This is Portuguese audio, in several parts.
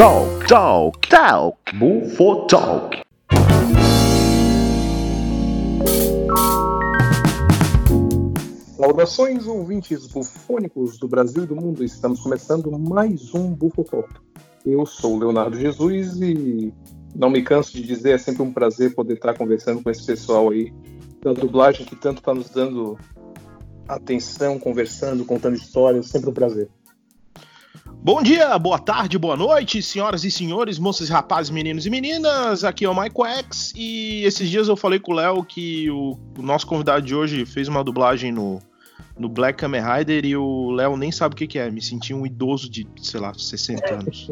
Talk, talk, talk. Bufo Talk. Saudações, ouvintes bufônicos do Brasil e do mundo. Estamos começando mais um Bufo Talk. Eu sou Leonardo Jesus e não me canso de dizer, é sempre um prazer poder estar conversando com esse pessoal aí da dublagem que tanto está nos dando atenção, conversando, contando histórias, sempre um prazer. Bom dia, boa tarde, boa noite, senhoras e senhores, moças e rapazes, meninos e meninas. Aqui é o Michael X e esses dias eu falei com o Léo que o, o, nosso convidado de hoje fez uma dublagem no, no Black Kamen Rider e o Léo nem sabe o que, que é. Me senti um idoso de, sei lá, 60 anos.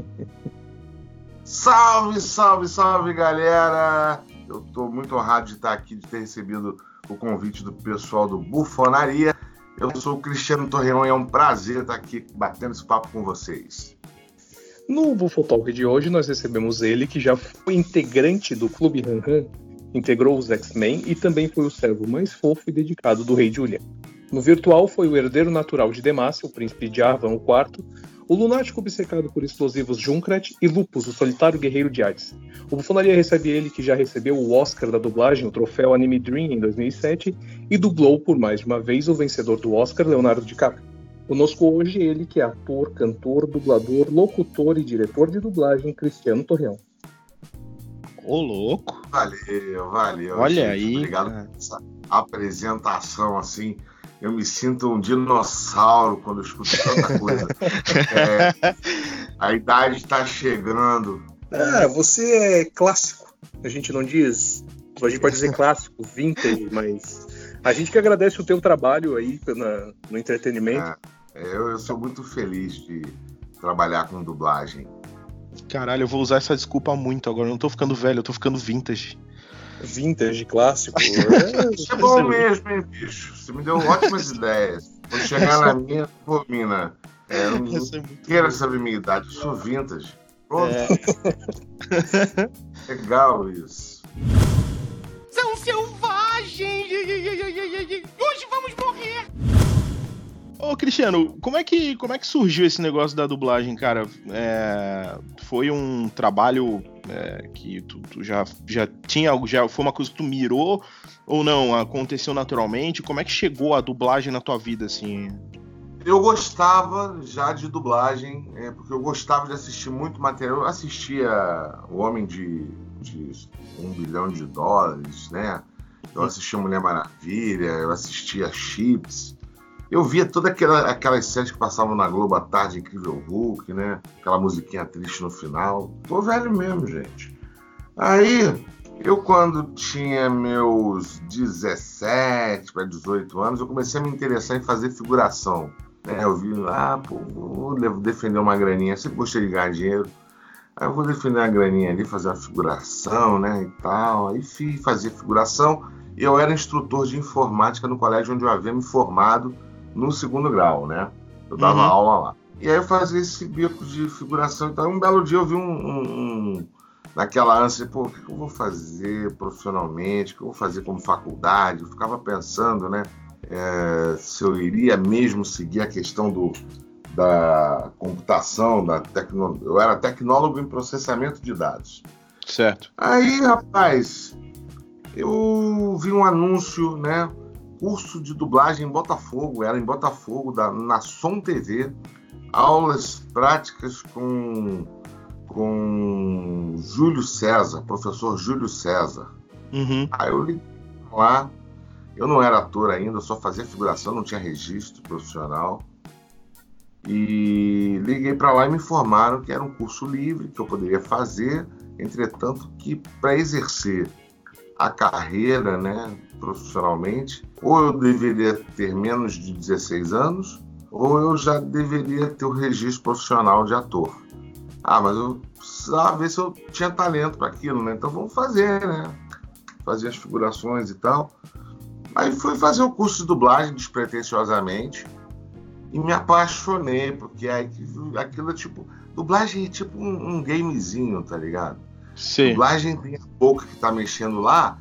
salve, salve, salve, galera! Eu tô muito honrado de estar aqui, de ter recebido o convite do pessoal do Bufonaria. Eu sou o Cristiano Torreão e é um prazer estar aqui batendo esse papo com vocês. No Buffo Talk de hoje, nós recebemos ele, que já foi integrante do Clube Han Han, integrou os X-Men e também foi o servo mais fofo e dedicado do Rei Julian. No virtual, foi o herdeiro natural de Demacia, o príncipe de Arvan IV, o lunático obcecado por explosivos Junkrat e Lupus, o solitário guerreiro de Hades. O Bufonaria recebe ele, que já recebeu o Oscar da dublagem, o troféu Anime Dream, em 2007, e dublou por mais de uma vez o vencedor do Oscar, Leonardo DiCaprio. Conosco hoje ele, que é ator, cantor, dublador, locutor e diretor de dublagem, Cristiano Torreão. Ô, louco! Valeu, valeu. Olha gente, aí. Obrigado cara. por essa apresentação assim eu me sinto um dinossauro quando eu escuto tanta coisa. é, a idade está chegando. Ah, você é clássico. A gente não diz. A gente pode dizer clássico, vintage, mas a gente que agradece o teu trabalho aí na, no entretenimento. É, eu, eu sou muito feliz de trabalhar com dublagem. Caralho, eu vou usar essa desculpa muito agora. Eu não tô ficando velho, eu tô ficando vintage vintage, clássico. É, Isso é bom mesmo, hein, bicho? Você me deu ótimas ideias. Quando chegar na minha, pô, mina, é, não é queira saber minha idade, eu sou vintage. Pronto. É. Legal isso. Cristiano, como é que, como é que surgiu esse negócio da dublagem, cara? É, foi um trabalho é, que tu, tu, já, já tinha algo, já foi uma coisa que tu mirou ou não? Aconteceu naturalmente? Como é que chegou a dublagem na tua vida, assim? Eu gostava já de dublagem, é, porque eu gostava de assistir muito material. Eu assistia O Homem de, de Um Bilhão de Dólares, né? Eu assistia Mulher Maravilha, eu assistia Chips. Eu via todas aquela, aquelas séries que passavam na Globo à tarde, Incrível Hulk, né? Aquela musiquinha triste no final. Tô velho mesmo, gente. Aí, eu quando tinha meus 17 para 18 anos, eu comecei a me interessar em fazer figuração. Né? Eu vi, ah, pô, vou defender uma graninha. Sempre gostei de ganhar dinheiro. Aí eu vou defender uma graninha ali, fazer uma figuração, né, e tal. Aí fiz, fazia figuração. Eu era instrutor de informática no colégio onde eu havia me formado no segundo grau, né? Eu dava uhum. aula lá. E aí eu fazia esse bico de figuração. Então, um belo dia eu vi um, um, um naquela ânsia, pô, o que eu vou fazer profissionalmente, o que eu vou fazer como faculdade? Eu ficava pensando, né, é, se eu iria mesmo seguir a questão do, da computação, da tecnologia. Eu era tecnólogo em processamento de dados. Certo. Aí, rapaz, eu vi um anúncio, né? Curso de dublagem em Botafogo, era em Botafogo, da, na Som TV, aulas práticas com, com Júlio César, professor Júlio César. Uhum. Aí eu li lá, eu não era ator ainda, só fazia figuração, não tinha registro profissional. E liguei para lá e me informaram que era um curso livre que eu poderia fazer, entretanto que para exercer a carreira, né, profissionalmente, ou eu deveria ter menos de 16 anos, ou eu já deveria ter o registro profissional de ator. Ah, mas eu precisava ver se eu tinha talento para aquilo, né? Então vamos fazer, né? Fazer as figurações e tal. Aí fui fazer o curso de dublagem despretensiosamente e me apaixonei, porque aquilo é tipo. Dublagem é tipo um, um gamezinho, tá ligado? Sim. Dublagem tem a boca que tá mexendo lá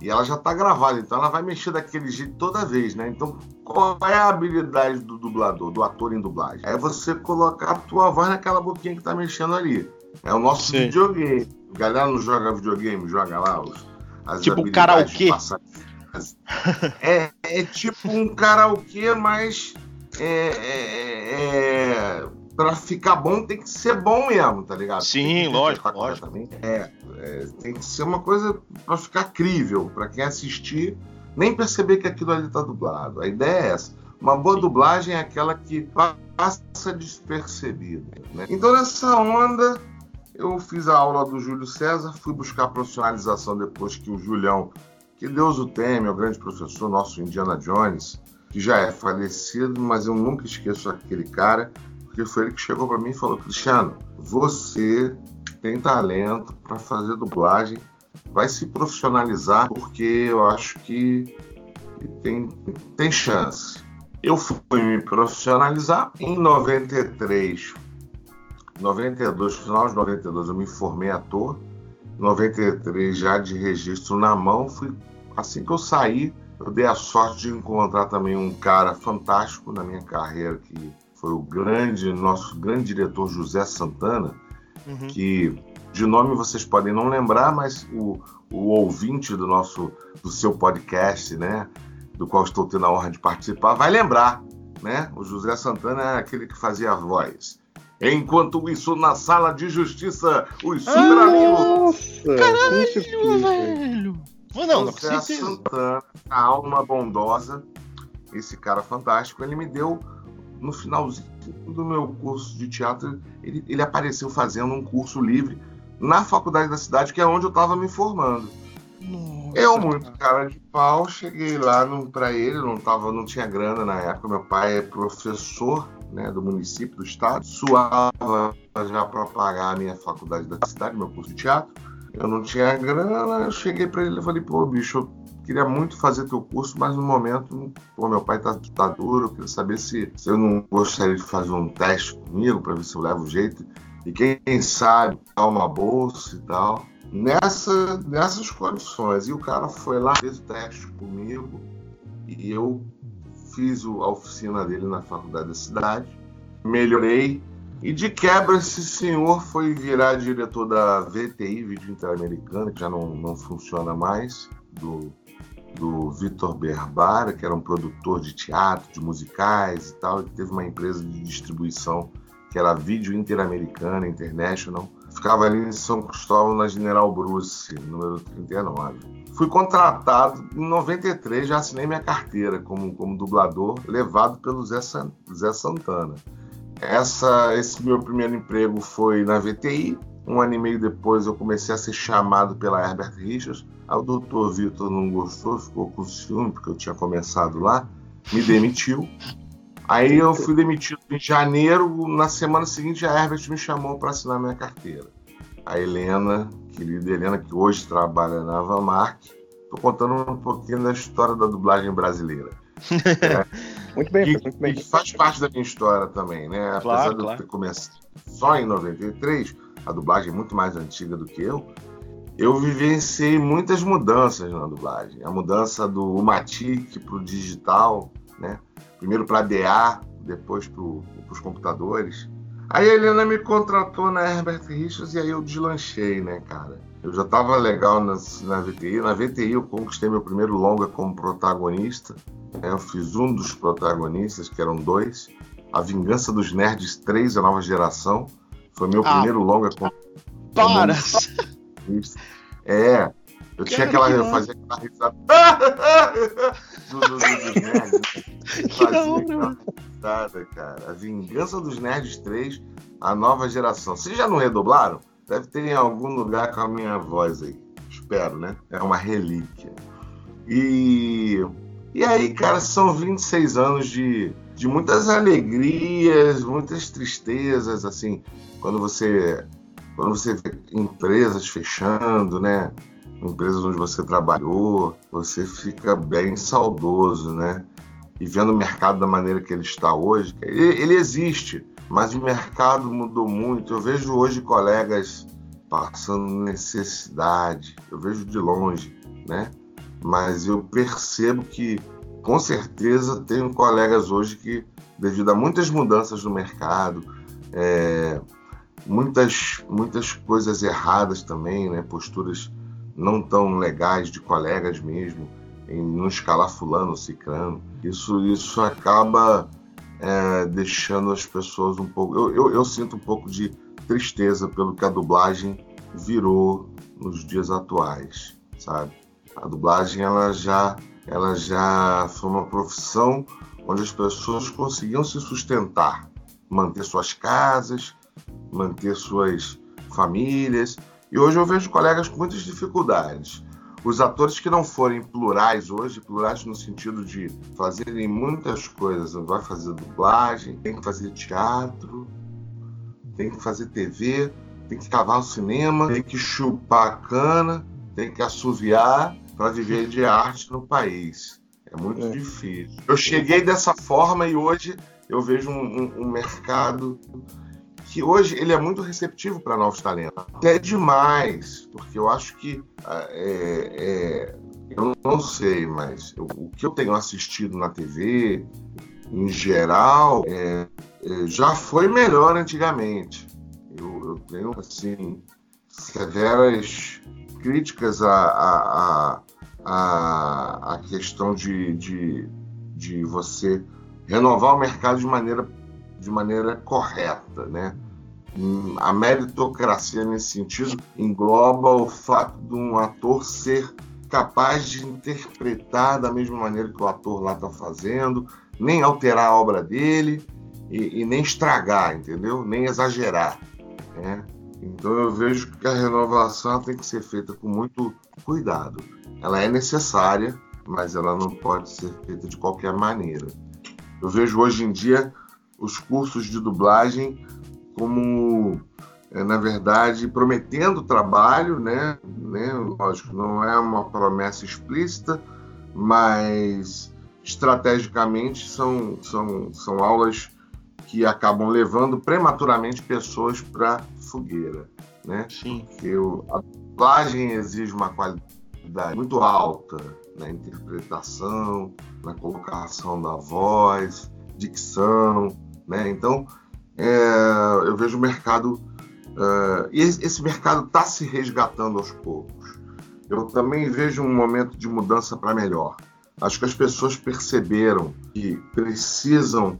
e ela já tá gravada, então ela vai mexer daquele jeito toda vez, né? Então, qual é a habilidade do dublador, do ator em dublagem? É você colocar a tua voz naquela boquinha que tá mexendo ali. É o nosso Sim. videogame. A galera não joga videogame, joga lá os, as Tipo karaokê. É, é tipo um karaokê, mas é, é, pra ficar bom tem que ser bom mesmo, tá ligado? Sim, Tem lógico, interpretar lógico. É, é, tem que ser uma coisa pra ficar crível, pra quem assistir nem perceber que aquilo ali tá dublado. A ideia é essa. Uma boa dublagem é aquela que passa despercebida. Né? Então, nessa onda, eu fiz a aula do Júlio César, fui buscar profissionalização depois que o Julião, que Deus o teme, é o grande professor, nosso Indiana Jones, que já é falecido, mas eu nunca esqueço aquele cara, porque foi ele que chegou para mim e falou: Cristiano, você tem talento para fazer dublagem, vai se profissionalizar, porque eu acho que tem, tem chance. Eu fui me profissionalizar em 93, 92, final de 92 eu me formei ator, 93 já de registro na mão, fui assim que eu saí, eu dei a sorte de encontrar também um cara fantástico na minha carreira que foi o grande nosso grande diretor José Santana, Uhum. que de nome vocês podem não lembrar, mas o, o ouvinte do nosso do seu podcast, né, do qual estou tendo a honra de participar, vai lembrar, né? O José Santana é aquele que fazia a voz. Enquanto isso, na sala de justiça, os super amigos certeza. velho. Não, não, com José. Santana, a alma bondosa, esse cara fantástico, ele me deu no finalzinho do meu curso de teatro, ele, ele apareceu fazendo um curso livre na faculdade da cidade, que é onde eu estava me formando. Nossa, Eu, muito cara de pau, cheguei lá pra ele, não, tava, não tinha grana na época. Meu pai é professor né, do município, do estado, suava já para pagar a minha faculdade da cidade, meu curso de teatro. Eu não tinha grana, eu cheguei para ele e falei: pô, bicho, eu queria muito fazer teu curso, mas no momento, pô, meu pai tá, tá duro, eu queria saber se, se eu não gostaria de fazer um teste comigo para ver se eu levo jeito. E quem sabe dar uma bolsa e tal nessa, nessas condições. E o cara foi lá, fez o teste comigo e eu fiz a oficina dele na faculdade da cidade, melhorei. E de quebra, esse senhor foi virar diretor da VTI, Vídeo Interamericano, que já não, não funciona mais, do, do Vitor Berbara, que era um produtor de teatro, de musicais e tal. Ele teve uma empresa de distribuição que era Vídeo Interamericana, International. Ficava ali em São Cristóvão, na General Bruce, número 39. Fui contratado em 93, já assinei minha carteira como, como dublador, levado pelo Zé, San- Zé Santana. Essa, esse meu primeiro emprego foi na VTI. Um ano e meio depois eu comecei a ser chamado pela Herbert Richards. O doutor Vitor não gostou, ficou com ciúme, porque eu tinha começado lá, me demitiu. Aí eu fui demitido em janeiro. Na semana seguinte, a Herbert me chamou para assinar minha carteira. A Helena, querida Helena, que hoje trabalha na Vanmark. Estou contando um pouquinho da história da dublagem brasileira. Muito bem, que, muito bem. que faz parte da minha história também, né? Apesar Claro, de eu claro. ter começado só em 93, a dublagem é muito mais antiga do que eu, eu vivenciei muitas mudanças na dublagem. A mudança do Matic para o digital, né? Primeiro para DA, depois para os computadores. Aí a Helena me contratou na Herbert Richards e aí eu deslanchei, né, cara? Eu já estava legal na, na VTI. Na VTI eu conquistei meu primeiro longa como protagonista. né? Eu fiz um dos protagonistas, que eram dois. A Vingança dos Nerds 3, a nova geração. Foi meu Ah, primeiro longa como Para! É. Eu tinha aquela. que Eu fazia aquela risada. do, do, do, dos nerds. né? Fazia aquela risada, cara. A Vingança dos Nerds 3, a nova geração. Vocês já não redoblaram? Deve ter em algum lugar com a minha voz aí. Espero, né? É uma relíquia. E. E aí, cara, são 26 anos de, de muitas alegrias, muitas tristezas, assim, quando você quando você vê empresas fechando, né? Empresas onde você trabalhou, você fica bem saudoso, né? E vendo o mercado da maneira que ele está hoje, ele, ele existe, mas o mercado mudou muito. Eu vejo hoje colegas passando necessidade, eu vejo de longe, né? Mas eu percebo que, com certeza, tenho colegas hoje que, devido a muitas mudanças no mercado, é, muitas, muitas coisas erradas também, né? Posturas não tão legais de colegas mesmo, em não escalar fulano ciclano. Isso, isso acaba é, deixando as pessoas um pouco. Eu, eu, eu, sinto um pouco de tristeza pelo que a dublagem virou nos dias atuais, sabe? A dublagem ela já, ela já foi uma profissão onde as pessoas conseguiam se sustentar, manter suas casas, manter suas famílias. E hoje eu vejo colegas com muitas dificuldades. Os atores que não forem plurais hoje, plurais no sentido de fazerem muitas coisas, vai fazer dublagem, tem que fazer teatro, tem que fazer TV, tem que cavar o cinema, tem que chupar a cana, tem que assoviar para viver de arte no país. É muito é. difícil. Eu cheguei dessa forma e hoje eu vejo um, um, um mercado que hoje ele é muito receptivo para novos talentos. Até demais, porque eu acho que é, é, eu não sei, mas eu, o que eu tenho assistido na TV, em geral, é, é, já foi melhor antigamente. Eu, eu, tenho assim severas críticas à, à, à, à questão de, de, de você renovar o mercado de maneira de maneira correta, né? A meritocracia nesse sentido engloba o fato de um ator ser capaz de interpretar da mesma maneira que o ator lá está fazendo, nem alterar a obra dele e, e, nem estragar, entendeu? Nem exagerar. Né? Então eu vejo que a renovação tem que ser feita com muito cuidado. Ela é necessária, mas ela não pode ser feita de qualquer maneira. Eu vejo hoje em dia os cursos de dublagem como, é, na verdade, prometendo trabalho, né? né? Lógico, não é uma promessa explícita, mas estrategicamente são, são, são aulas que acabam levando prematuramente pessoas para fogueira, né? Sim. Porque o, a dublagem exige uma qualidade muito alta na interpretação, na colocação da voz, dicção, né? Então, é, eu vejo o mercado. É, e esse mercado está se resgatando aos poucos. Eu também vejo um momento de mudança para melhor. Acho que as pessoas perceberam que precisam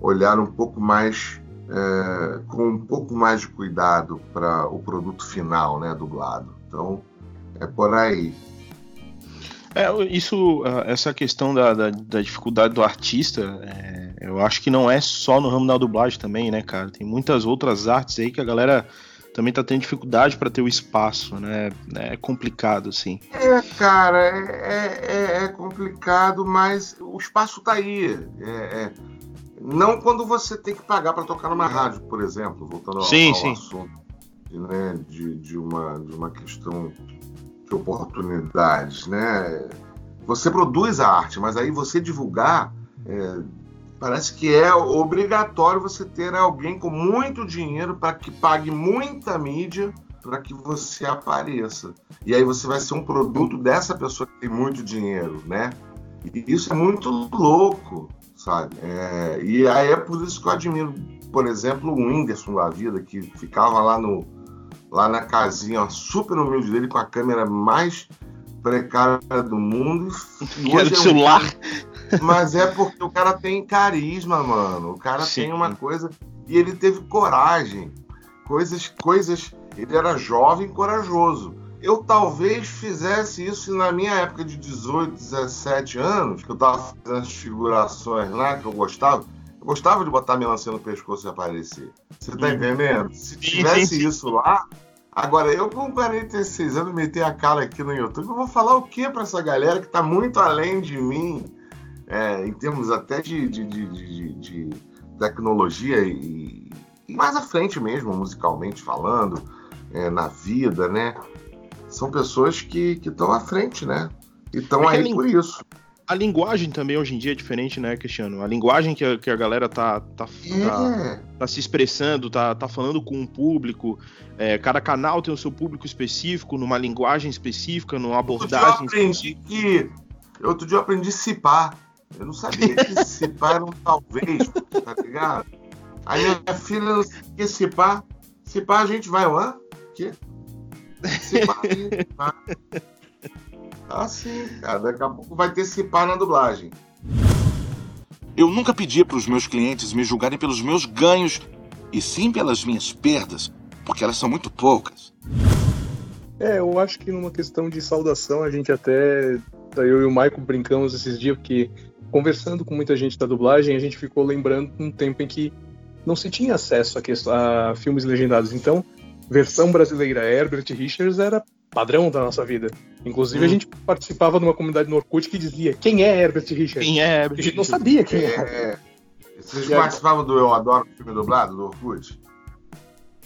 olhar um pouco mais, é, com um pouco mais de cuidado para o produto final, né, dublado. Então, é por aí. É, isso, essa questão da, da, da dificuldade do artista, é, eu acho que não é só no ramo da dublagem também, né, cara? Tem muitas outras artes aí que a galera também tá tendo dificuldade para ter o espaço, né? É complicado, assim. É, cara, é, é, é complicado, mas o espaço tá aí. É, é, não quando você tem que pagar para tocar numa rádio, por exemplo, voltando ao, sim, ao sim. assunto né, de, de, uma, de uma questão de oportunidades, né? Você produz a arte, mas aí você divulgar, é, parece que é obrigatório você ter alguém com muito dinheiro para que pague muita mídia para que você apareça. E aí você vai ser um produto dessa pessoa que tem muito dinheiro, né? E isso é muito louco, sabe? É, e aí é por isso que eu admiro, por exemplo, o Whindersson da vida, que ficava lá no, lá na casinha super humilde dele com a câmera mais precária do mundo. E hoje é um celular. Cara... Mas é porque o cara tem carisma, mano. O cara Sim. tem uma coisa. E ele teve coragem. Coisas, coisas. Ele era jovem e corajoso. Eu talvez fizesse isso na minha época de 18, 17 anos, que eu tava fazendo as figurações lá que eu gostava. Eu gostava de botar melancia no pescoço e aparecer. Você tá entendendo? Se tivesse isso lá. Agora, eu com 46 anos meter a cara aqui no YouTube, eu vou falar o que para essa galera que tá muito além de mim, é, em termos até de, de, de, de tecnologia e, e, mais à frente mesmo, musicalmente falando, é, na vida, né? São pessoas que estão à frente, né? E estão aí por isso a linguagem também hoje em dia é diferente, né, Cristiano? A linguagem que a, que a galera tá, tá, é. tá, tá, se expressando, tá, tá falando com um público. É, cada canal tem o seu público específico, numa linguagem específica, numa abordagem outro dia eu aprendi que. Outro dia eu aprendi cipar. Eu não sabia que cipar era um talvez, tá ligado? Aí minha filha não sabia cipar. Se pá, a gente vai. Quê? Se pá, a gente vai. Ah, sim, cara. Daqui a pouco vai ter pá na dublagem. Eu nunca pedi para os meus clientes me julgarem pelos meus ganhos, e sim pelas minhas perdas, porque elas são muito poucas. É, eu acho que numa questão de saudação, a gente até. Eu e o Michael brincamos esses dias, porque conversando com muita gente da dublagem, a gente ficou lembrando um tempo em que não se tinha acesso a, quest- a filmes legendados. Então, versão brasileira Herbert Richards era padrão da nossa vida. Inclusive, a Hum. gente participava de uma comunidade no Orkut que dizia quem é Herbert Richards. Quem é? A gente não sabia quem era. É. Vocês E aí? participavam do Eu Adoro Filme Dublado, do Orkut?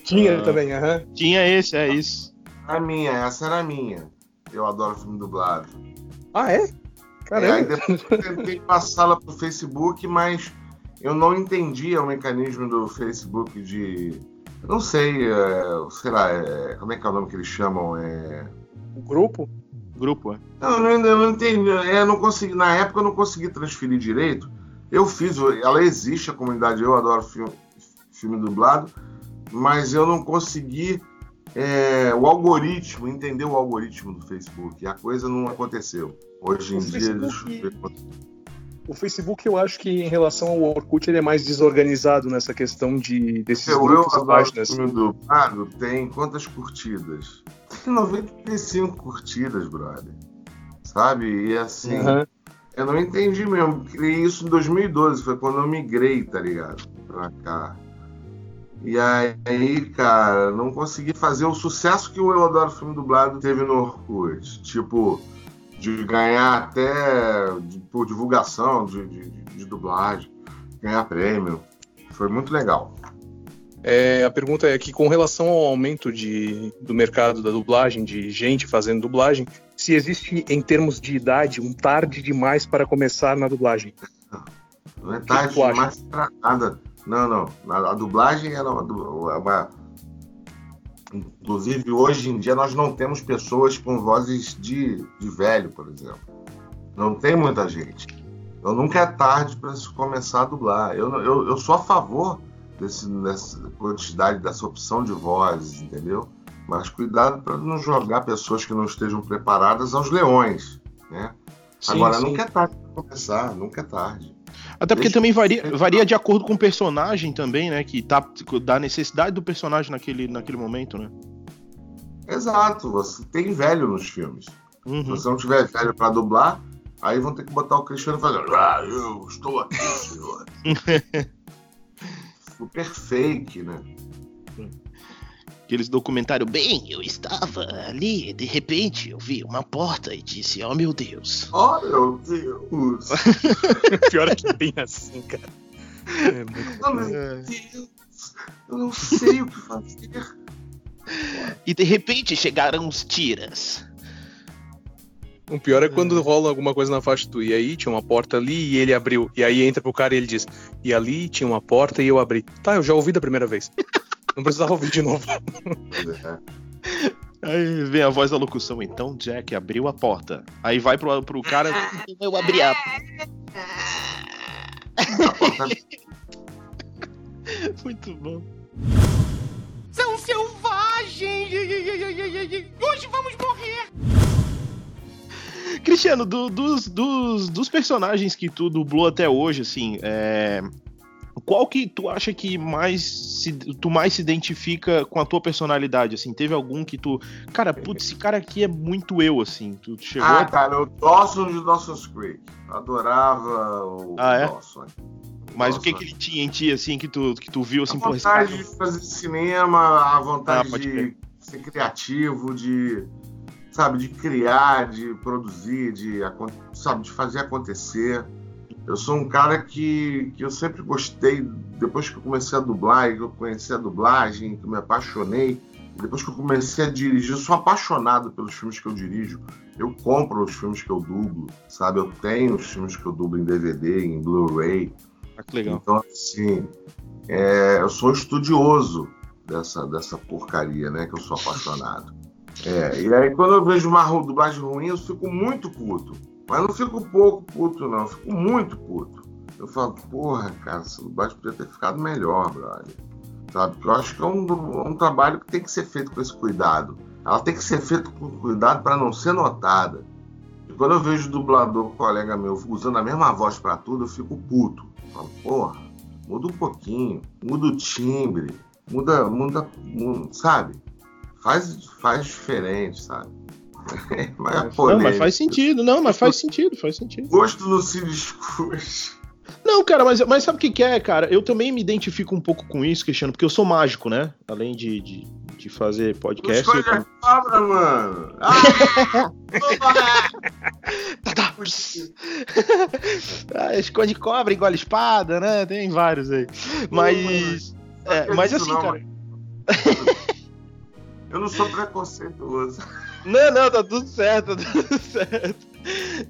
Tinha Ah. também, aham. Tinha esse, é isso. A minha, essa era a minha. Eu adoro filme dublado. Ah, é? É, aí Caramba. depois eu tentei passá-la pro Facebook, mas eu não entendia o mecanismo do Facebook de. Eu não sei, é, sei lá, é, como é que é o nome que eles chamam? É... O grupo? Grupo, é. Não, eu não, eu não entendi. é, Eu não consegui, na época eu não consegui transferir direito. Eu fiz, ela existe, a comunidade Eu Adoro Filme, filme Dublado, mas eu não consegui é, o algoritmo, entender o algoritmo do Facebook. E a coisa não aconteceu. Hoje em O dia, Facebook- deixa eu ver O Facebook, eu acho que em relação ao Orkut, ele é mais desorganizado nessa questão de desses Eu, eu grupos e adoro páginas. filme dublado tem quantas curtidas? Tem 95 curtidas, brother. Sabe? E assim, Aham. eu não entendi mesmo. Criei isso em 2012, foi quando eu migrei, tá ligado? Pra cá. E aí, cara, não consegui fazer o sucesso que o Eu Adoro Filme Dublado teve no Orkut. Tipo, de ganhar até de- por divulgação de, de- de- dublagem, ganhar prêmio. Foi muito legal. É, a pergunta é que, com relação ao aumento de, do mercado da dublagem, de gente fazendo dublagem, se existe, em termos de idade, um tarde demais para começar na dublagem. Não é tarde demais pra nada. Não, não. A, a dublagem era uma, uma- Inclusive, hoje em dia, nós não temos pessoas com vozes de, de velho, por exemplo. Não tem muita gente. Eu nunca é tarde para se começar a dublar. Eu, eu, eu sou a favor desse, dessa quantidade, dessa opção de vozes, entendeu? Mas cuidado para não jogar pessoas que não estejam preparadas aos leões, né? Sim, Agora, sim. nunca é tarde para começar, nunca é tarde. Até porque Deixa- também varia, varia de acordo com o personagem também, né? Que tá da necessidade do personagem naquele, naquele momento, né? Exato, você tem velho nos filmes. Se Uhum. você não tiver velho pra dublar, aí vão ter que botar o Cristiano fazendo. Ah, eu estou aqui, senhor. Super fake, né? Aqueles documentários, bem, eu estava ali, de repente eu vi uma porta e disse, oh meu Deus. Oh, meu Deus! Pior é que bem assim, cara. É muito Oh, meu Deus! Eu não sei o que fazer. E de repente chegaram os tiras. O pior é quando rola alguma coisa na faixa do e aí tinha uma porta ali e ele abriu. E aí entra pro cara e ele diz: E ali tinha uma porta e eu abri. Tá, eu já ouvi da primeira vez. Não precisava ouvir de novo. Aí vem a voz da locução, então Jack abriu a porta. Aí vai pro, pro cara, "Então eu abri a A porta Muito bom. São selvagens! Hoje vamos morrer! Cristiano, do- dos, dos, dos personagens que tu dublou até hoje, assim, é, qual que tu acha que mais se, tu mais se identifica com a tua personalidade, assim? Teve algum que tu, cara, putz, esse cara aqui é muito eu, assim. Tu chegou Ah, a... cara, o Dawson de Dawson's Creek. Adorava o Ah, é? Dawson. Mas o que que ele tinha em ti, assim, que tu, que tu viu, assim, a vontade de fazer cinema, a vontade Ah, de ser criativo, de sabe, de criar, de produzir, de sabe, de fazer acontecer. Eu sou um cara que, que eu sempre gostei, depois que eu comecei a dublar, e que eu conheci a dublagem, que eu me apaixonei, depois que eu comecei a dirigir, eu sou apaixonado pelos filmes que eu dirijo. Eu compro os filmes que eu dublo, sabe? Eu tenho os filmes que eu dublo em DVD, em Blu-ray. Ah, que legal. Então, assim, é, eu sou estudioso dessa, dessa porcaria, né? Que eu sou apaixonado. É, e aí, quando eu vejo uma dublagem ruim, eu fico muito puto. Mas não fico pouco puto, não. Fico muito puto. Eu falo, porra, cara, essa dublagem podia ter ficado melhor, brother. sabe? Eu acho que é um, um trabalho que tem que ser feito com esse cuidado. Ela tem que ser feita com cuidado para não ser notada. E quando eu vejo dublador, colega meu, usando a mesma voz para tudo, eu fico puto. Eu falo, porra, muda um pouquinho, muda o timbre, muda, muda, muda sabe? Faz, faz diferente, sabe? mas, é não, mas faz sentido, não, mas faz sentido, faz sentido. Gosto não se discute. Não, cara, mas, mas sabe o que, que, é, cara? Eu também me identifico um pouco com isso, Cristiano, porque eu sou mágico, né? Além de, de, de fazer podcast. Escolhe eu... a cobra, mano! Ah, ah, esconde cobra, igual espada, né? Tem vários aí. Mas. É, mas assim, não, cara. Eu não sou preconceituoso. Não, não, tá tudo certo, tá tudo certo.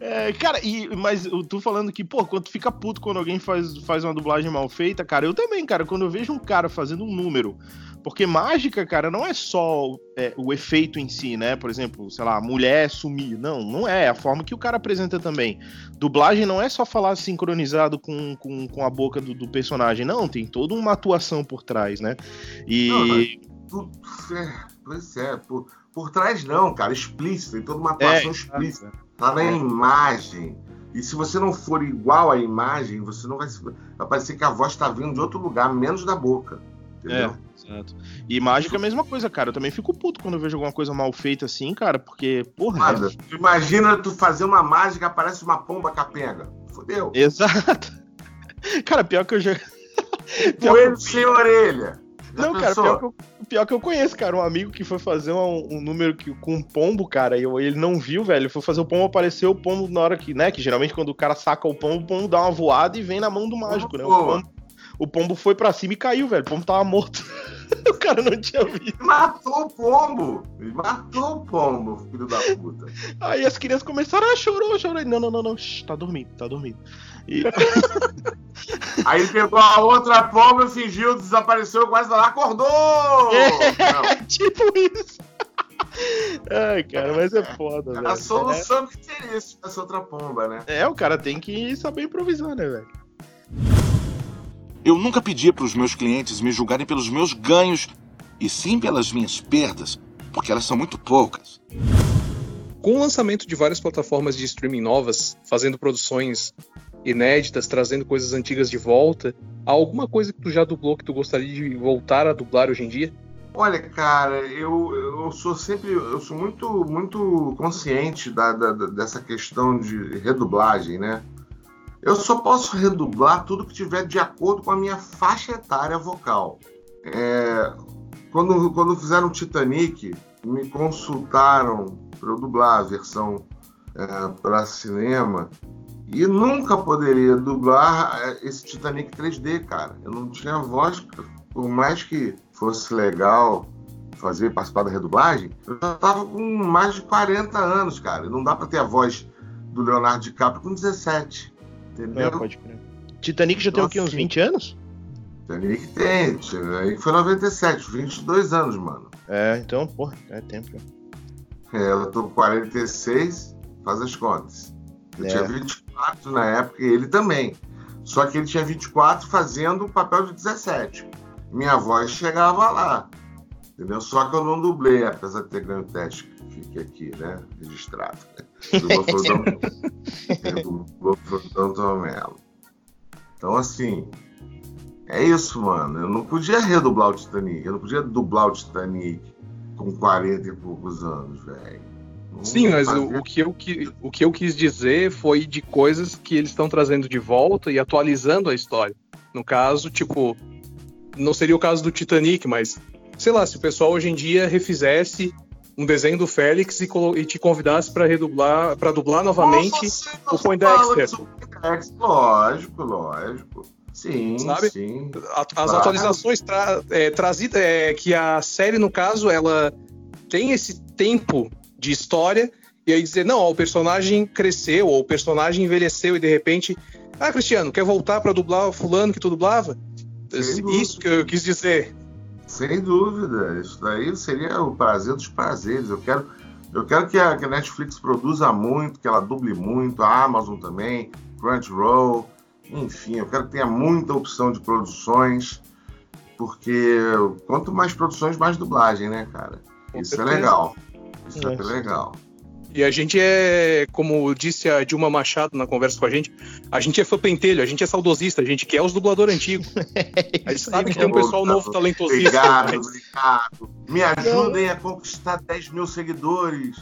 É, cara, e, mas tô falando que, pô, quando tu fica puto quando alguém faz, faz uma dublagem mal feita, cara, eu também, cara, quando eu vejo um cara fazendo um número. Porque mágica, cara, não é só é, o efeito em si, né? Por exemplo, sei lá, mulher sumir. Não, não é. É a forma que o cara apresenta também. Dublagem não é só falar sincronizado com, com, com a boca do, do personagem. Não, tem toda uma atuação por trás, né? E. Não, pois é, por, por trás não, cara, explícito, tem toda uma atuação é, explícita. Tá na é. imagem. E se você não for igual à imagem, você não vai. Vai parecer que a voz está vindo de outro lugar, menos da boca. Entendeu? É, exato. E mágica é a mesma coisa, cara. Eu também fico puto quando eu vejo alguma coisa mal feita assim, cara, porque, porra. Nada. Né? Imagina tu fazer uma mágica, aparece uma pomba capenga. Fudeu. Exato. Cara, pior que eu já. Coelho sem orelha. Não, cara, pior que, eu, pior que, eu, conheço, cara, um amigo que foi fazer um, um número que, com um pombo, cara, e ele não viu, velho. Foi fazer o pombo, apareceu o pombo na hora que, né? Que geralmente quando o cara saca o pombo, o pombo dá uma voada e vem na mão do mágico, né? O pombo, o pombo foi pra cima e caiu, velho. O pombo tava morto. o cara não tinha visto. Matou o pombo! Matou o pombo, filho da puta. Aí as crianças começaram a chorar, chorar. Não, não, não, não. Shhh, tá dormindo, tá dormindo. E... Aí ele pegou a outra pomba, fingiu, desapareceu, quase lá, acordou! É, tipo isso. Ai, cara, mas é foda, velho. A solução é... que teria isso essa outra pomba, né? É, o cara tem que saber improvisar, né, velho? Eu nunca pedi para os meus clientes me julgarem pelos meus ganhos, e sim pelas minhas perdas, porque elas são muito poucas. Com o lançamento de várias plataformas de streaming novas, fazendo produções inéditas, trazendo coisas antigas de volta. Há alguma coisa que tu já dublou que tu gostaria de voltar a dublar hoje em dia? Olha, cara, eu, eu sou sempre, eu sou muito, muito consciente da, da, dessa questão de redublagem, né? Eu só posso redublar tudo que tiver de acordo com a minha faixa etária vocal. É, quando, quando fizeram Titanic, me consultaram para eu dublar a versão é, para cinema e nunca poderia dublar é, esse Titanic 3D, cara. Eu não tinha voz, por mais que fosse legal fazer participar da redublagem, eu já tava com mais de 40 anos, cara. Não dá para ter a voz do Leonardo DiCaprio com 17. Entendeu? É, pode crer. Titanic já tem o quê? Uns 20 anos? Titanic tem. Titanic foi 97, 22 anos, mano. É, então, porra, é tempo. É, eu tô com 46, faz as contas. Eu é. tinha 24 na época e ele também. Só que ele tinha 24 fazendo o papel de 17. Minha voz chegava lá. Entendeu? Só que eu não dublei, apesar de ter ganho o teste que fique aqui, né? Registrado. Do Doutor Melo. Então, assim, é isso, mano. Eu não podia redublar o Titanic. Eu não podia dublar o Titanic com 40 e poucos anos, velho. Sim, mas o, o, que eu, o que eu quis dizer foi de coisas que eles estão trazendo de volta e atualizando a história. No caso, tipo, não seria o caso do Titanic, mas sei lá, se o pessoal hoje em dia refizesse um desenho do Félix e, e te convidasse para redublar, para dublar novamente Nossa, o Poindexter. Lógico, lógico. Sim, Sabe? sim. As claro. atualizações tra é, trazidas é, que a série, no caso, ela tem esse tempo de história e aí dizer, não, ó, o personagem cresceu, ou o personagem envelheceu e de repente, ah, Cristiano, quer voltar para dublar o fulano que tu dublava? Isso que eu quis dizer. Sem dúvida, isso daí seria o prazer dos prazeres. Eu quero, eu quero que a, que a Netflix produza muito, que ela duble muito, a Amazon também, Crunchyroll, enfim, eu quero que tenha muita opção de produções Porque quanto mais produções, mais dublagem, né, cara? Com Isso é certeza. legal. Isso é legal. E a gente é, como disse a Dilma Machado na conversa com a gente, a gente é fã pentelho, a gente é saudosista, a gente quer os dubladores antigos. A gente sabe que tem um pessoal novo talentosíssimo. Obrigado, obrigado. Me ajudem a conquistar 10 mil seguidores.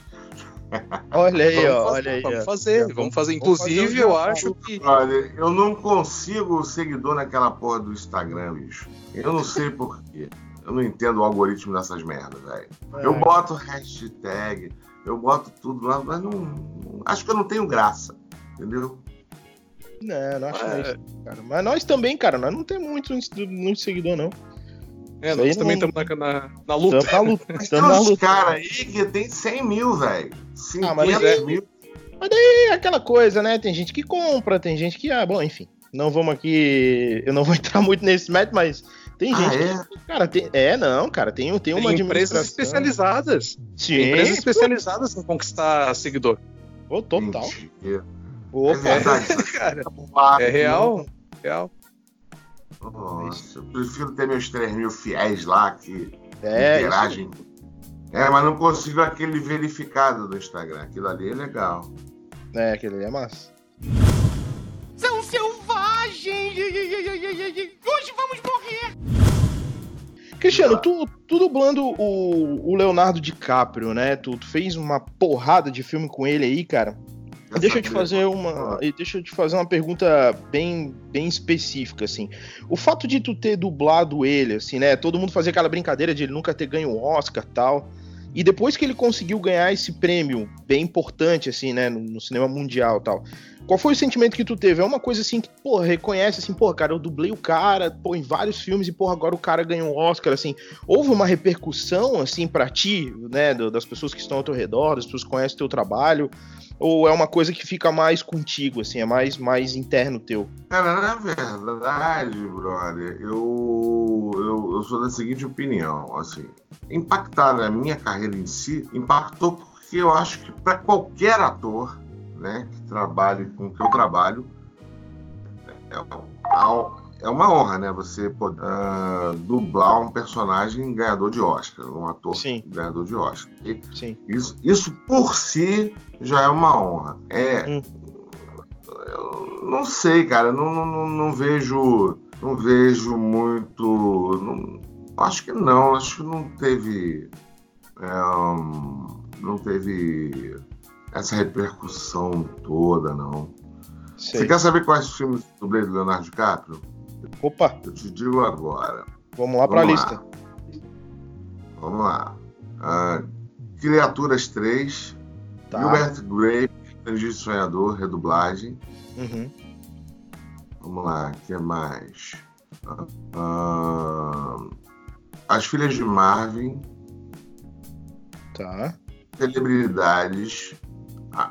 Olha aí, ó. fazer, Olha aí. Vamos fazer, vamos fazer. Vamos fazer Inclusive, um eu acho que. Olha, eu não consigo seguidor naquela porra do Instagram, bicho. Eu não sei porquê. Eu não entendo o algoritmo dessas merdas, velho. Eu É. boto hashtag, eu boto tudo lá, mas não, Acho que eu não tenho graça. Entendeu? Não, não acho É. isso, cara. Mas nós também, cara, nós não temos muito, muito seguidor, não. É, nós também não- estamos na, na, na luta. Estamos na luta. Mas tem Estamos na uns luta. caras aí que tem 100 mil, velho. 50 Ah, mas é- mil. É aquela coisa, né? Tem gente que compra, tem gente que. Ah, bom, enfim. Não vamos aqui. Eu não vou entrar muito nesse método, mas tem Ah, gente é? que. Cara, tem, é, não, cara, tem, tem uma Tem empresas administração. especializadas. Sim, Tem empresas especializadas em conquistar seguidor. pô, total. Mentira. É Opa, verdade. Cara, Claro. é real. Real. Nossa, eu prefiro ter meus 3 mil fiéis lá que é, isso, interagem. É, mas não consigo aquele verificado do Instagram. Aquilo ali é legal. é, aquele ali é massa. São selvagens! Hoje vamos morrer! Cristiano, tu, tu dublando o, o Leonardo DiCaprio, né? Tu, tu fez uma porrada de filme com ele aí, cara. Deixa eu te fazer uma, e deixa eu te fazer uma pergunta bem, bem específica, assim. O fato de tu ter dublado ele, assim, né? Todo mundo fazia aquela brincadeira de ele nunca ter ganho o Oscar, tal. E depois que ele conseguiu ganhar esse prêmio bem importante, assim, né, no, cinema mundial, tal. Qual foi o sentimento que tu teve? É uma coisa assim que, pô, reconhece assim, pô, cara, eu dublei o cara, pô, em vários filmes e, pô, agora o cara ganhou um Oscar, assim. Houve uma repercussão, assim, pra ti, né, das pessoas que estão ao teu redor, das pessoas que conhecem o teu trabalho? Ou é uma coisa que fica mais contigo, assim, é mais, mais interno teu? Cara, na verdade, brother, eu, eu, eu sou da seguinte opinião, assim, impactar na minha carreira em si, impactou porque eu acho que para qualquer ator, né, que trabalhe com o que eu trabalho, é, é uma honra, né, você poder ah, dublar um personagem ganhador de Oscar, um ator Sim. ganhador de Oscar. E Sim. isso, isso por si já é uma honra. É, Hum. eu não sei, cara, não, não, não, vejo, não vejo muito, não- acho que não, acho que não teve, é, não teve essa repercussão toda, não. Você Sei. quer saber quais filmes dublei do Leonardo DiCaprio? Opa, Eu te digo agora. vamos lá pra Vamos lista. Vamos lá. Ah, Criaturas 3, Tá. Gilbert Grape, Aprendiz Sonhador, redublagem. Uhum. Vamos lá, o que mais? Ah, As Filhas de Marvin, Tá. Celebridades, ah,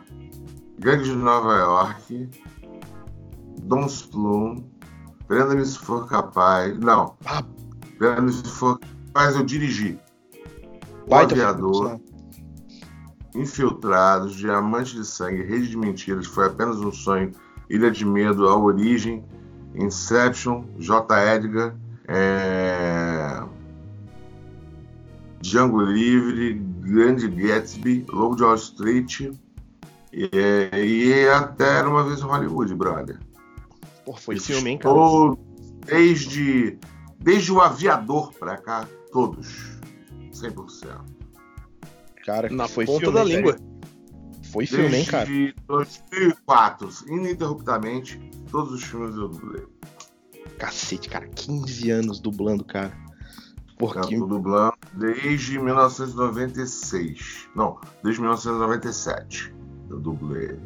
Gangue de Nova York, Don Plum, Prenda-me se for capaz. Não, Ah. Prenda-me se for capaz, eu dirigi. O Baita Aviador, Infiltrados, Diamante de Sangue, Rede de Mentiras, Foi Apenas um Sonho, Ilha de Medo, A Origem, Inception, J. Edgar, é... Django Livre, Grande Gatsby, Lobo de Wall Street e, e até Era Uma Vez em Hollywood, brother. Pô, foi Esses filme, hein, cara? Desde, desde o Aviador pra cá, todos. 100%. Cara, Na foi ponta filme, da velho. língua. Foi filme, hein, cara? Desde 2004, ininterruptamente, todos os filmes eu dublei. Cacete, cara. 15 anos dublando, cara. Por Eu que... tô dublando desde 1996. Não, desde 1997 eu dublei.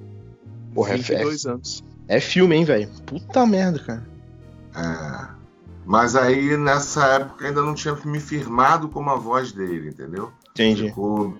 Porra, é, é, 22 anos. É filme, hein, velho? Puta merda, cara. É. Mas aí nessa época ainda não tinha me firmado como a voz dele, entendeu? Entendi. Ficou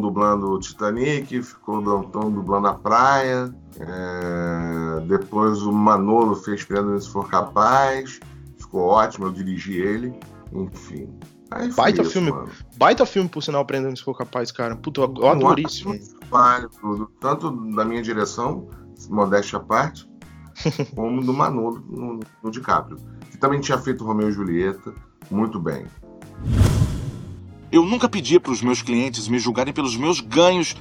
dublando o Titanic, ficou dublando a praia. é, Depois o Manolo fez Prenda Se For Capaz. Ficou ótimo, eu dirigi ele. Enfim. Aí Baita isso, filme. mano. Baita filme, por sinal, aprendendo se for capaz, cara. Puta, eu, eu adorei Um tudo, tanto da minha direção, modéstia à parte, como do Manolo no, no DiCaprio. Que também tinha feito Romeu e Julieta, muito bem. Eu nunca pedi para os meus clientes me julgarem pelos meus ganhos,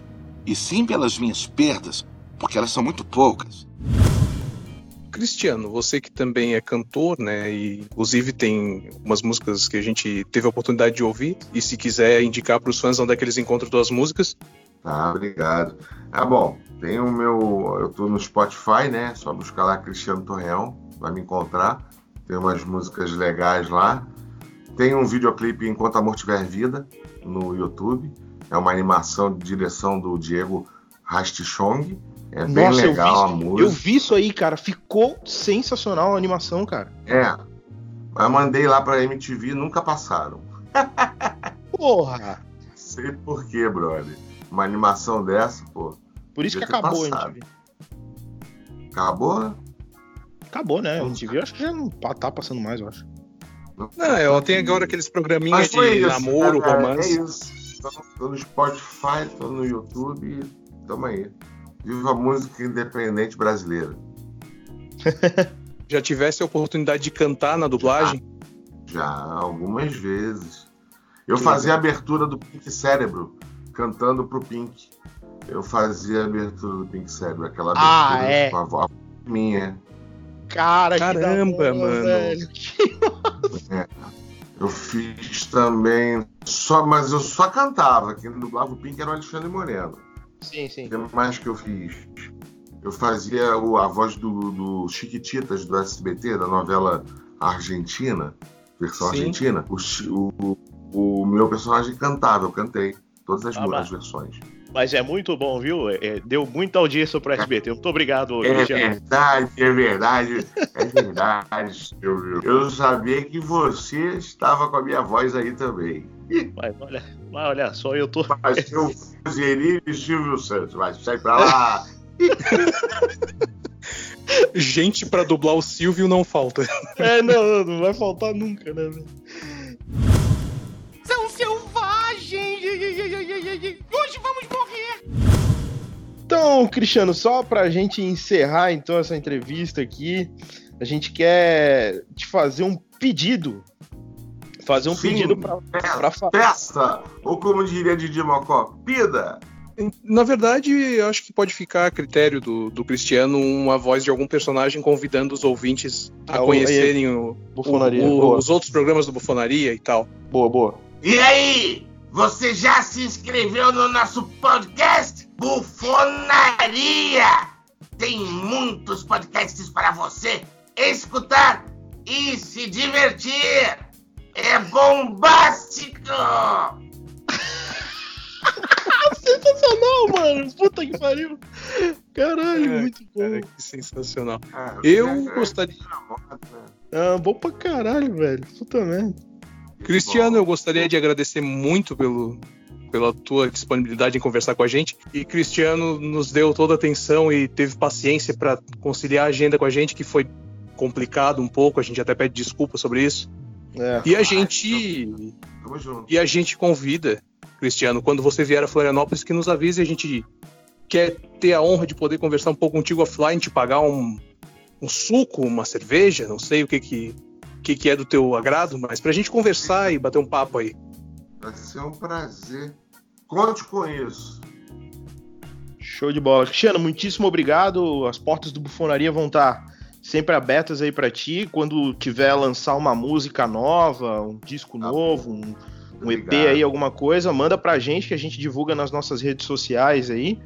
e sim pelas minhas perdas, porque elas são muito poucas. Cristiano, você que também é cantor, né? E inclusive tem umas músicas que a gente teve a oportunidade de ouvir. E se quiser indicar para os fãs onde é que eles encontram tuas músicas. Tá, obrigado. Ah, bom, tem o meu. Eu tô no Spotify, né? Só buscar lá Cristiano Torreão, vai me encontrar. Tem umas músicas legais lá. Tem um videoclipe Enquanto Amor Tiver Vida no YouTube. É uma animação de direção do Diego Rastichong. É bem Nossa, eu legal a vi, música. eu vi isso aí, cara. Ficou sensacional a animação, cara. É. Mas mandei lá pra MTV nunca passaram. Porra! Sei por quê, brother. Uma animação dessa, pô. Por isso que acabou a passado. MTV. Acabou? Acabou, né? A MTV eu acho que já não pa- tá passando mais, eu acho. Não, ela tem agora aqueles programinhas de isso. namoro, é, romance. É isso. Tô, no Spotify, tô no YouTube. Tamo aí. Viva a música independente brasileira. Já tivesse a oportunidade de cantar na dublagem? Já algumas vezes. Eu Que fazia a abertura do Pink Cérebro, cantando pro Pink. Eu fazia a abertura do Pink Cérebro, aquela Ah, abertura é? com a voz minha. Cara, Caramba, mano. velho. Eu fiz também. Só, mas eu só cantava. Quem dublava o Pink era o Alexandre Moreno. Sim, sim. O que mais que eu fiz? Eu fazia o- a voz do, do Chiquititas do SBT, da novela argentina, versão Sim. argentina. O, o- o meu personagem cantava, eu cantei todas as, Ah, as versões. Mas é muito bom, viu? É, é, deu muita audiência pro SBT. Muito obrigado, É Cristiano. verdade, é verdade, é verdade, Silvio. Eu sabia que você estava com a minha voz aí também. Mas olha, mas olha só, eu tô. Mas eu Zeri e Silvio Santos, vai, sai pra lá. Gente pra dublar o Silvio não falta. É, não, não, vai faltar nunca, né? São selvagens! Hoje vamos! Então, Cristiano, só pra gente encerrar então essa entrevista aqui, a gente quer te fazer um pedido. Fazer um Sim. pedido pra, pra fa- Festa, ou como diria Didi Mocó, pida. Na verdade, eu acho que pode ficar a critério do, do Cristiano uma voz de algum personagem convidando os ouvintes a Ah, o- conhecerem o- bufonaria. o- boa, os outros programas do Bufonaria e tal. boa, boa. E aí, você já se inscreveu no nosso podcast Bufonaria? Tem muitos podcasts para você escutar e se divertir. É bombástico! Sensacional, mano! Puta que pariu! Caralho, É, muito bom. Cara, que sensacional. Ah, Eu é- gostaria. é né? Ah, bom pra caralho, velho. Puta merda. Cristiano, eu gostaria de agradecer muito pelo, pela tua disponibilidade em conversar com a gente. E Cristiano nos deu toda a atenção e teve paciência para conciliar a agenda com a gente, que foi complicado um pouco. A gente até pede desculpa sobre isso. É. E a gente Tamo junto. e a gente convida, Cristiano, quando você vier a Florianópolis, que nos avise. A gente quer ter a honra de poder conversar um pouco contigo offline, te pagar um, um suco, uma cerveja, não sei o que que, que, que é do teu agrado, mas pra gente conversar e bater um papo aí. Vai ser um prazer. Conte com isso. Show de bola. Cristiano, muitíssimo obrigado. As portas do Bufonaria vão estar sempre abertas aí pra ti. Quando tiver lançar uma música nova, um disco Tá novo, um, um EP aí, alguma coisa, manda pra gente que a gente divulga nas nossas redes sociais aí.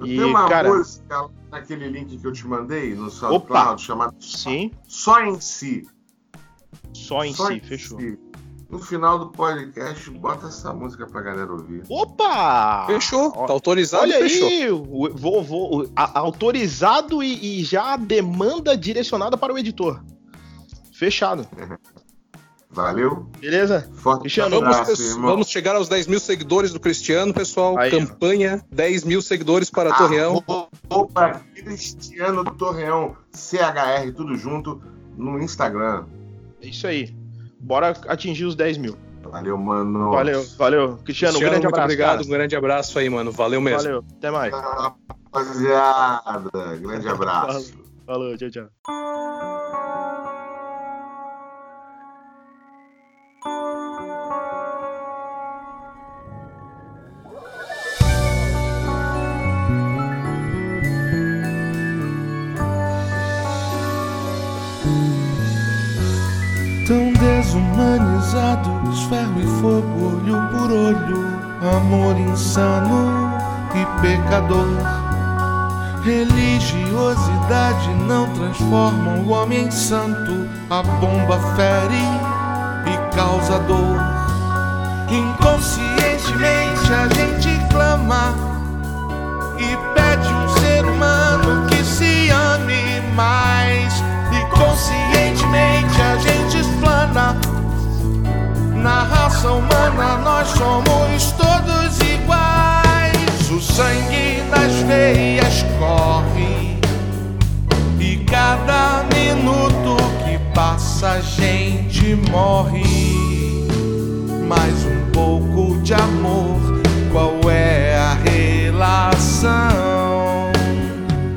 Eu E, uma cara- música naquele link que eu te mandei no! SoundCloud chamada Sim, Só em Si. Só em Só si, fechou. Si. No final do podcast, bota essa música pra galera ouvir. Opa! Fechou, tá autorizado, Olha fechou. aí, o- vou, vou, a- autorizado e, e já a demanda direcionada para o editor. Fechado. Valeu? Beleza? Forte Cristiano, Vamos, abraço, pes- irmão. vamos chegar aos 10 mil seguidores do Cristiano, pessoal. Aí. Campanha 10 mil seguidores Ah, para Torreão. Opa, Cristiano Torreão, CHR, tudo junto, no Instagram. É isso aí. Bora atingir os 10 mil. Valeu, mano. Valeu, valeu. Cristiano, um grande muito abraço. obrigado, cara. um grande abraço aí, mano. Valeu mesmo. Valeu, até mais. Rapaziada, grande abraço. Falou, tchau, tchau. Desumanizados, ferro e fogo, olho por olho, amor insano e pecador. Religiosidade não transforma o homem em santo, a bomba fere e causa dor. Inconscientemente a gente clama e pede um ser humano que se ame mais. Raça humana nós somos todos iguais. O sangue nas veias corre. E cada minuto que passa a gente morre. Mais um pouco de amor, qual é a relação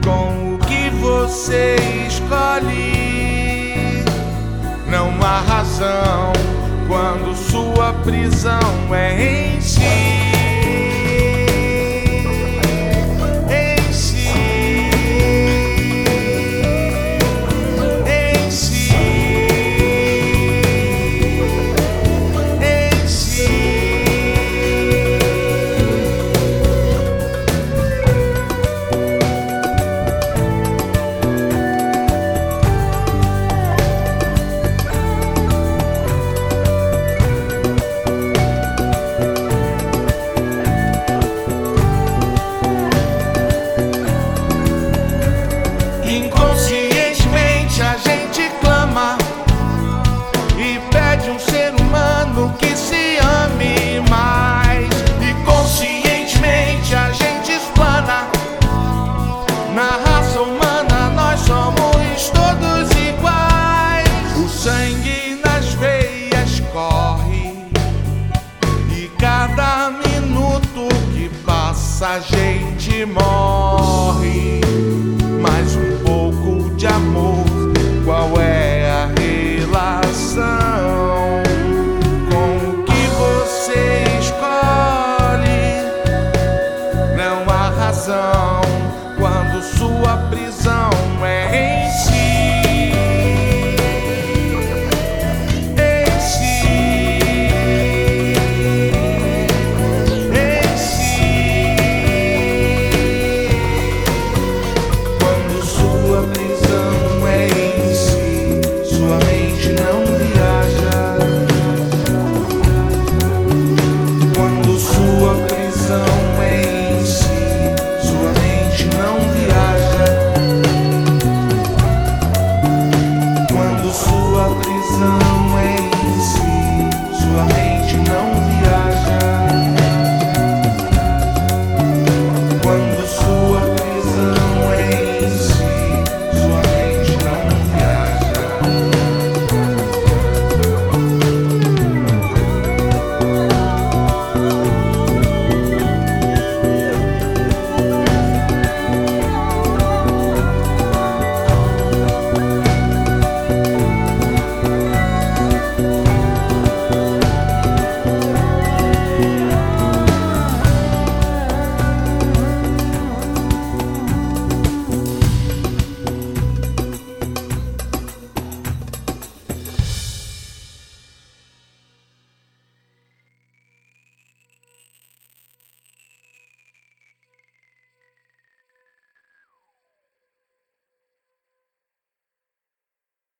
com o que você escolhe? Não há razão quando sua prisão é em si.